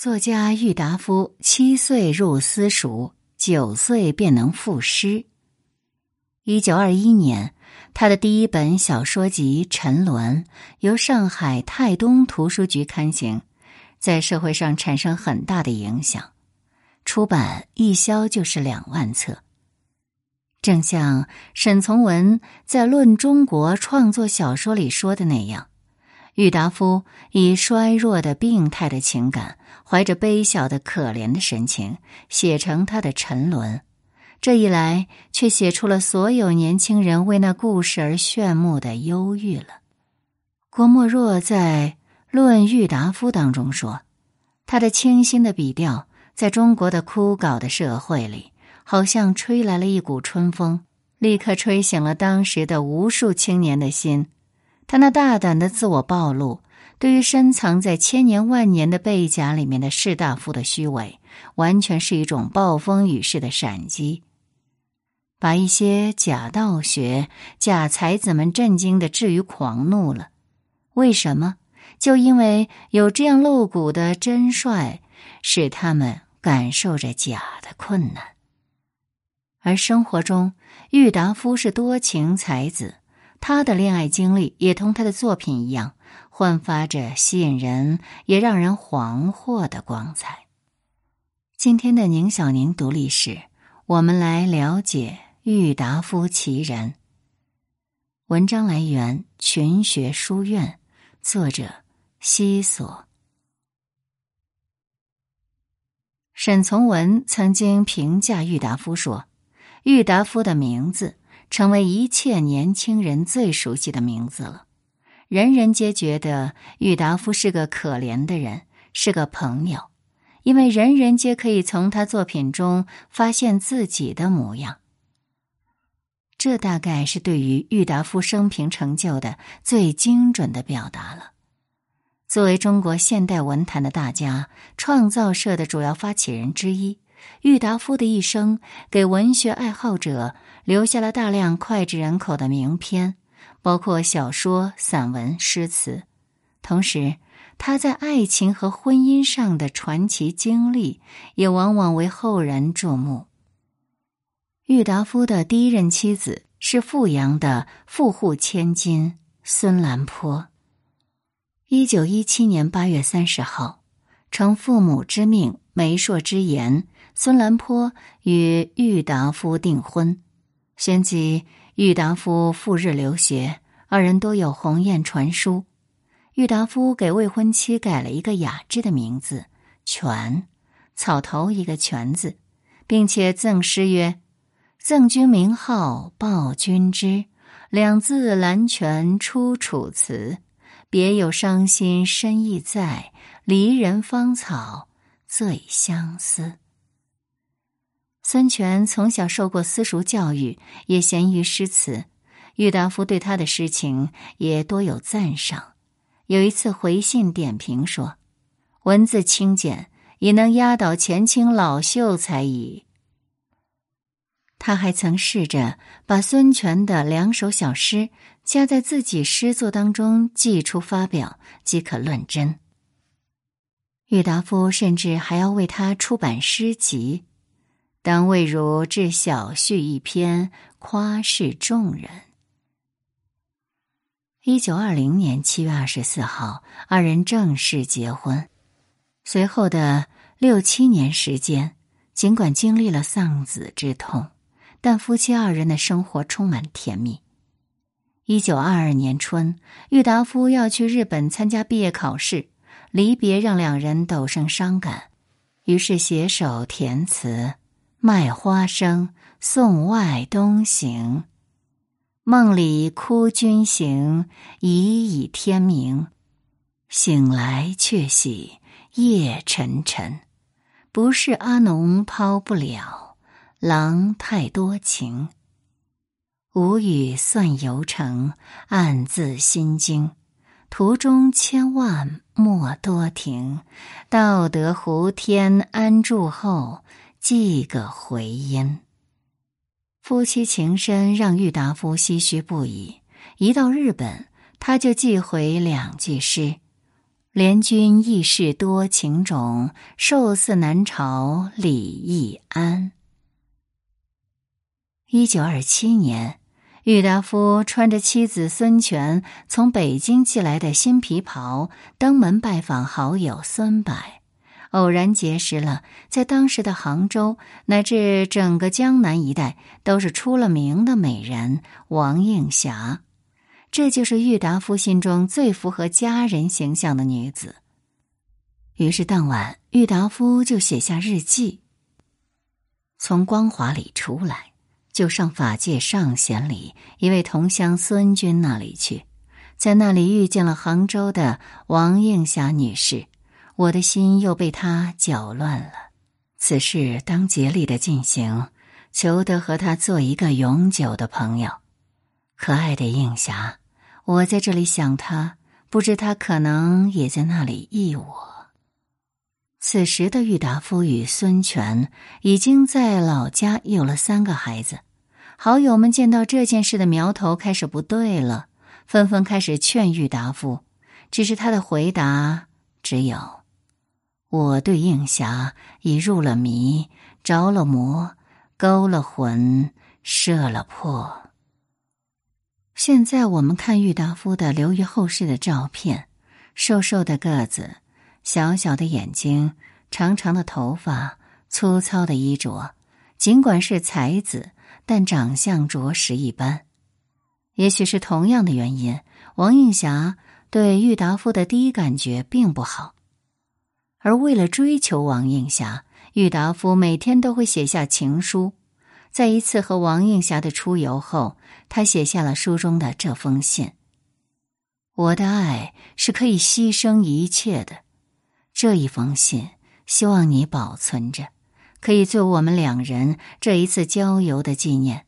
作家郁达夫七岁入私塾，九岁便能赋诗。一九二一年，他的第一本小说集《沉沦》由上海泰东图书局刊行，在社会上产生很大的影响，出版一销就是两万册。正像沈从文在《论中国创作小说》里说的那样。郁达夫以衰弱的、病态的情感，怀着悲小的、可怜的神情，写成他的沉沦。这一来，却写出了所有年轻人为那故事而炫目的忧郁了。郭沫若在《论郁达夫》当中说：“他的清新的笔调，在中国的枯槁的社会里，好像吹来了一股春风，立刻吹醒了当时的无数青年的心。”他那大胆的自我暴露，对于深藏在千年万年的背甲里面的士大夫的虚伪，完全是一种暴风雨式的闪击，把一些假道学、假才子们震惊的至于狂怒了。为什么？就因为有这样露骨的真率，使他们感受着假的困难。而生活中，郁达夫是多情才子。他的恋爱经历也同他的作品一样，焕发着吸引人也让人惶惑的光彩。今天的宁小宁读历史，我们来了解郁达夫其人。文章来源群学书院，作者西索。沈从文曾经评价郁达夫说：“郁达夫的名字。”成为一切年轻人最熟悉的名字了，人人皆觉得郁达夫是个可怜的人，是个朋友，因为人人皆可以从他作品中发现自己的模样。这大概是对于郁达夫生平成就的最精准的表达了。作为中国现代文坛的大家，创造社的主要发起人之一。郁达夫的一生给文学爱好者留下了大量脍炙人口的名篇，包括小说、散文、诗词。同时，他在爱情和婚姻上的传奇经历也往往为后人注目。郁达夫的第一任妻子是富阳的富户千金孙兰坡。一九一七年八月三十号，承父母之命、媒妁之言。孙兰坡与郁达夫订婚，旋即郁达夫赴日留学，二人都有鸿雁传书。郁达夫给未婚妻改了一个雅致的名字“泉”，草头一个“泉”字，并且赠诗曰：“赠君名号报君知，两字兰泉出楚辞。别有伤心深意在，离人芳草最相思。”孙权从小受过私塾教育，也贤于诗词。郁达夫对他的诗情也多有赞赏。有一次回信点评说：“文字清简，已能压倒前清老秀才矣。”他还曾试着把孙权的两首小诗加在自己诗作当中，寄出发表，即可论真。郁达夫甚至还要为他出版诗集。当未如至小序一篇，夸示众人。一九二零年七月二十四号，二人正式结婚。随后的六七年时间，尽管经历了丧子之痛，但夫妻二人的生活充满甜蜜。一九二二年春，郁达夫要去日本参加毕业考试，离别让两人陡生伤感，于是携手填词。卖花生送外东行，梦里哭君行，已已天明。醒来却喜夜沉沉，不是阿农抛不了，郎太多情。无语算游程，暗自心惊。途中千万莫多停，到得湖天安住后。寄个回音。夫妻情深，让郁达夫唏嘘不已。一到日本，他就寄回两句诗：“联军义士多情种，寿似南朝李义安。一九二七年，郁达夫穿着妻子孙权从北京寄来的新皮袍，登门拜访好友孙柏，偶然结识了在当时的杭州乃至整个江南一带都是出了名的美人王映霞。这就是郁达夫心中最符合佳人形象的女子。于是当晚，郁达夫就写下日记。从光华里出来，就上法界上贤里一位同乡孙军那里去，在那里遇见了杭州的王映霞女士，我的心又被他搅乱了。此事当竭力的进行，求得和他做一个永久的朋友。可爱的映霞。我在这里想他，不知他可能也在那里忆我。此时的郁达夫与孙权已经在老家有了三个孩子，好友们见到这件事的苗头开始不对了，纷纷开始劝郁达夫，只是他的回答只有：“我对映霞已入了迷，着了魔，勾了魂，射了魄。”现在我们看郁达夫的留于后世的照片，瘦瘦的个子，小小的眼睛，长长的头发，粗糙的衣着。尽管是才子，但长相着实一般。也许是同样的原因，王映霞对郁达夫的第一感觉并不好。而为了追求王映霞，郁达夫每天都会写下情书。在一次和王映霞的出游后，他写下了书中的这封信：“我的爱是可以牺牲一切的。”这一封信，希望你保存着，可以做我们两人这一次郊游的纪念。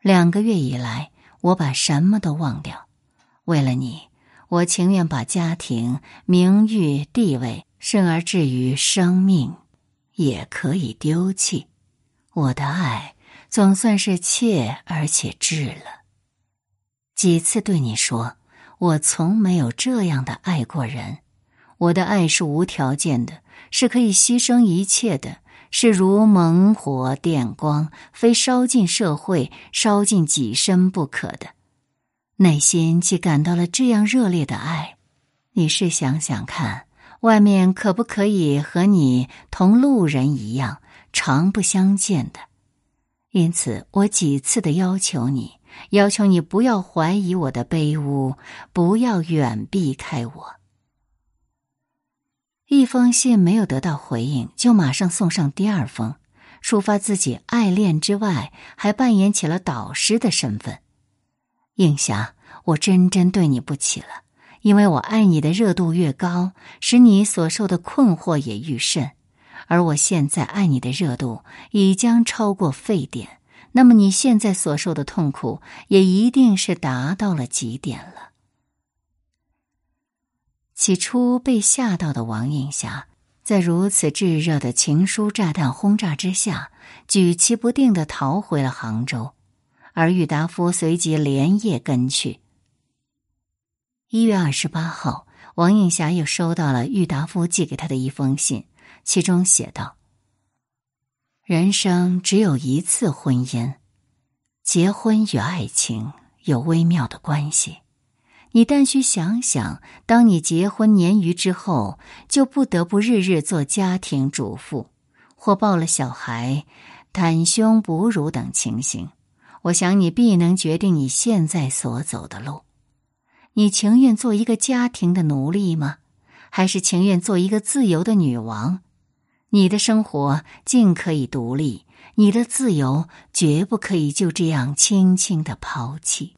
两个月以来，我把什么都忘掉，为了你，我情愿把家庭、名誉、地位，甚而至于生命，也可以丢弃。我的爱。总算是切而且至了。几次对你说，我从没有这样的爱过人。我的爱是无条件的，是可以牺牲一切的，是如猛火电光，非烧尽社会、烧尽己身不可的。内心既感到了这样热烈的爱，你试想想看，外面可不可以和你同路人一样，常不相见的？因此，我几次的要求你，要求你不要怀疑我的卑污，不要远避开我。一封信没有得到回应，就马上送上第二封，抒发自己爱恋之外，还扮演起了导师的身份。映霞，我真真对你不起了，因为我爱你的热度越高，使你所受的困惑也愈甚。而我现在爱你的热度已将超过沸点，那么你现在所受的痛苦也一定是达到了极点了。起初被吓到的王映霞，在如此炙热的情书炸弹轰炸之下，举棋不定的逃回了杭州，而郁达夫随即连夜跟去。一月二十八号，王映霞又收到了郁达夫寄给她的一封信。其中写道：“人生只有一次婚姻，结婚与爱情有微妙的关系。你但需想想，当你结婚年余之后，就不得不日日做家庭主妇，或抱了小孩，袒胸哺乳等情形。我想你必能决定你现在所走的路。你情愿做一个家庭的奴隶吗？还是情愿做一个自由的女王？”你的生活尽可以独立，你的自由绝不可以就这样轻轻的抛弃。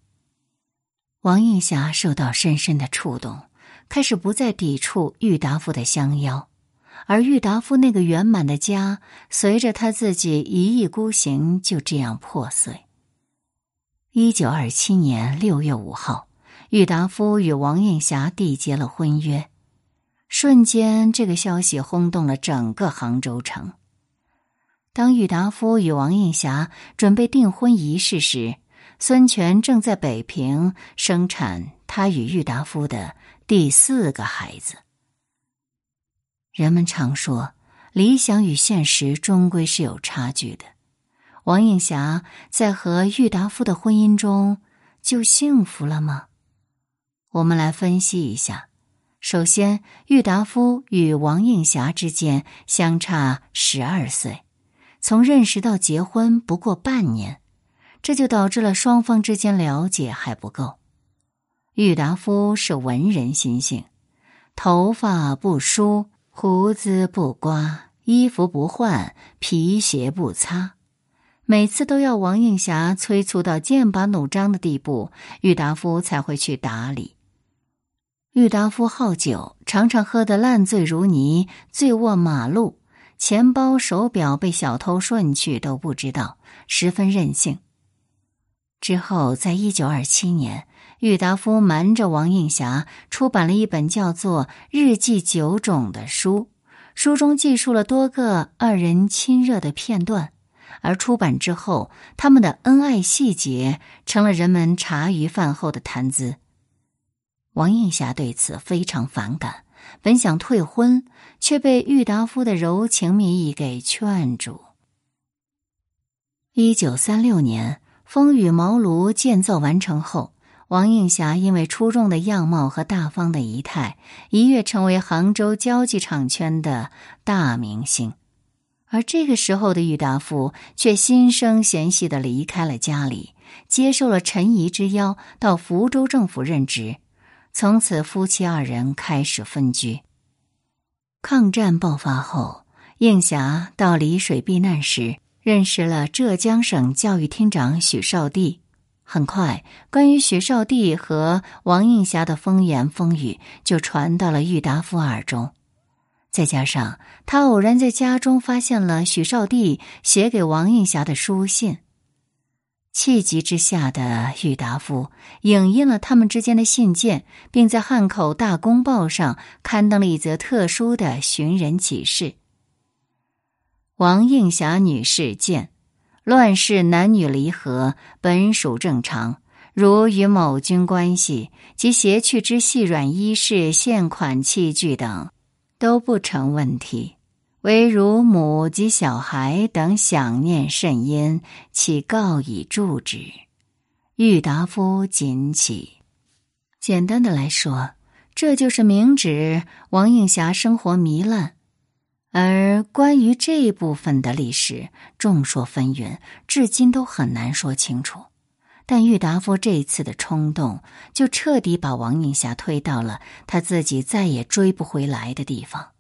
王映霞受到深深的触动，开始不再抵触郁达夫的相邀，而郁达夫那个圆满的家，随着他自己一意孤行，就这样破碎。一九二七年六月五号，郁达夫与王映霞缔结了婚约。瞬间，这个消息轰动了整个杭州城。当郁达夫与王映霞准备订婚仪式时，孙权正在北平生产他与郁达夫的第四个孩子。人们常说，理想与现实终归是有差距的。王映霞在和郁达夫的婚姻中就幸福了吗？我们来分析一下。首先，郁达夫与王映霞之间相差十二岁，从认识到结婚不过半年，这就导致了双方之间了解还不够。郁达夫是文人心性，头发不梳。胡子不刮，衣服不换，皮鞋不擦，每次都要王映霞催促到剑拔弩张的地步，郁达夫才会去打理。郁达夫好酒，常常喝得烂醉如泥，醉卧马路，钱包、手表被小偷顺去都不知道，十分任性。之后，在一九二七年。郁达夫瞒着王映霞出版了一本叫做《日记九种》的书，书中记述了多个二人亲热的片段，而出版之后，他们的恩爱细节成了人们茶余饭后的谈资。王映霞对此非常反感，本想退婚，却被郁达夫的柔情蜜意给劝住。一九三六年，风雨茅庐建造完成后。王映霞因为出众的样貌和大方的仪态，一跃成为杭州交际场圈的大明星。而这个时候的郁达夫却心生嫌隙的离开了家里，接受了陈怡之邀，到福州政府任职。从此，夫妻二人开始分居。抗战爆发后，映霞到丽水避难时，认识了浙江省教育厅长许绍帝。很快，关于许绍帝和王映霞的风言风语就传到了郁达夫耳中。再加上他偶然在家中发现了许绍帝写给王映霞的书信，气急之下的郁达夫影印了他们之间的信件，并在汉口大公报上刊登了一则特殊的寻人启事：“王映霞女士见。”乱世男女离合本属正常，如与某君关系及携去之细软衣饰、现款器具等，都不成问题。唯如母及小孩等想念甚殷，岂告以助之？郁达夫谨启。简单的来说，这就是明指王映霞生活糜烂。而关于这部分的历史，众说纷纭，至今都很难说清楚。但郁达夫这一次的冲动，就彻底把王映霞推到了他自己再也追不回来的地方。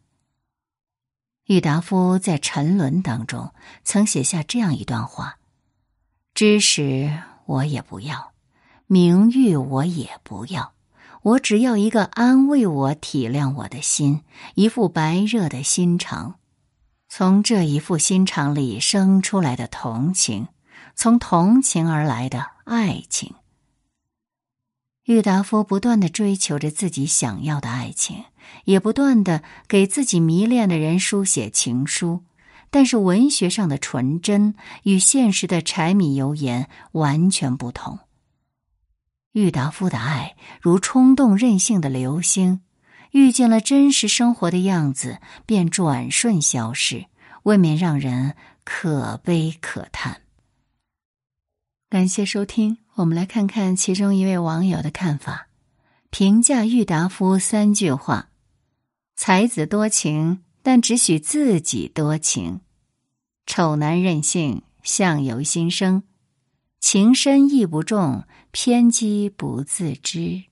郁达夫在《沉沦》当中曾写下这样一段话：“知识我也不要，名誉我也不要。”我只要一个安慰我、体谅我的心，一副白热的心肠。从这一副心肠里生出来的同情，从同情而来的爱情。郁达夫不断的追求着自己想要的爱情，也不断的给自己迷恋的人书写情书，但是文学上的纯真与现实的柴米油盐完全不同。郁达夫的爱如冲动任性的流星，遇见了真实生活的样子，便转瞬消失，未免让人可悲可叹。感谢收听，我们来看看其中一位网友的看法，评价郁达夫三句话：才子多情，但只许自己多情；丑男任性，相由心生。情深意不重，偏激不自知。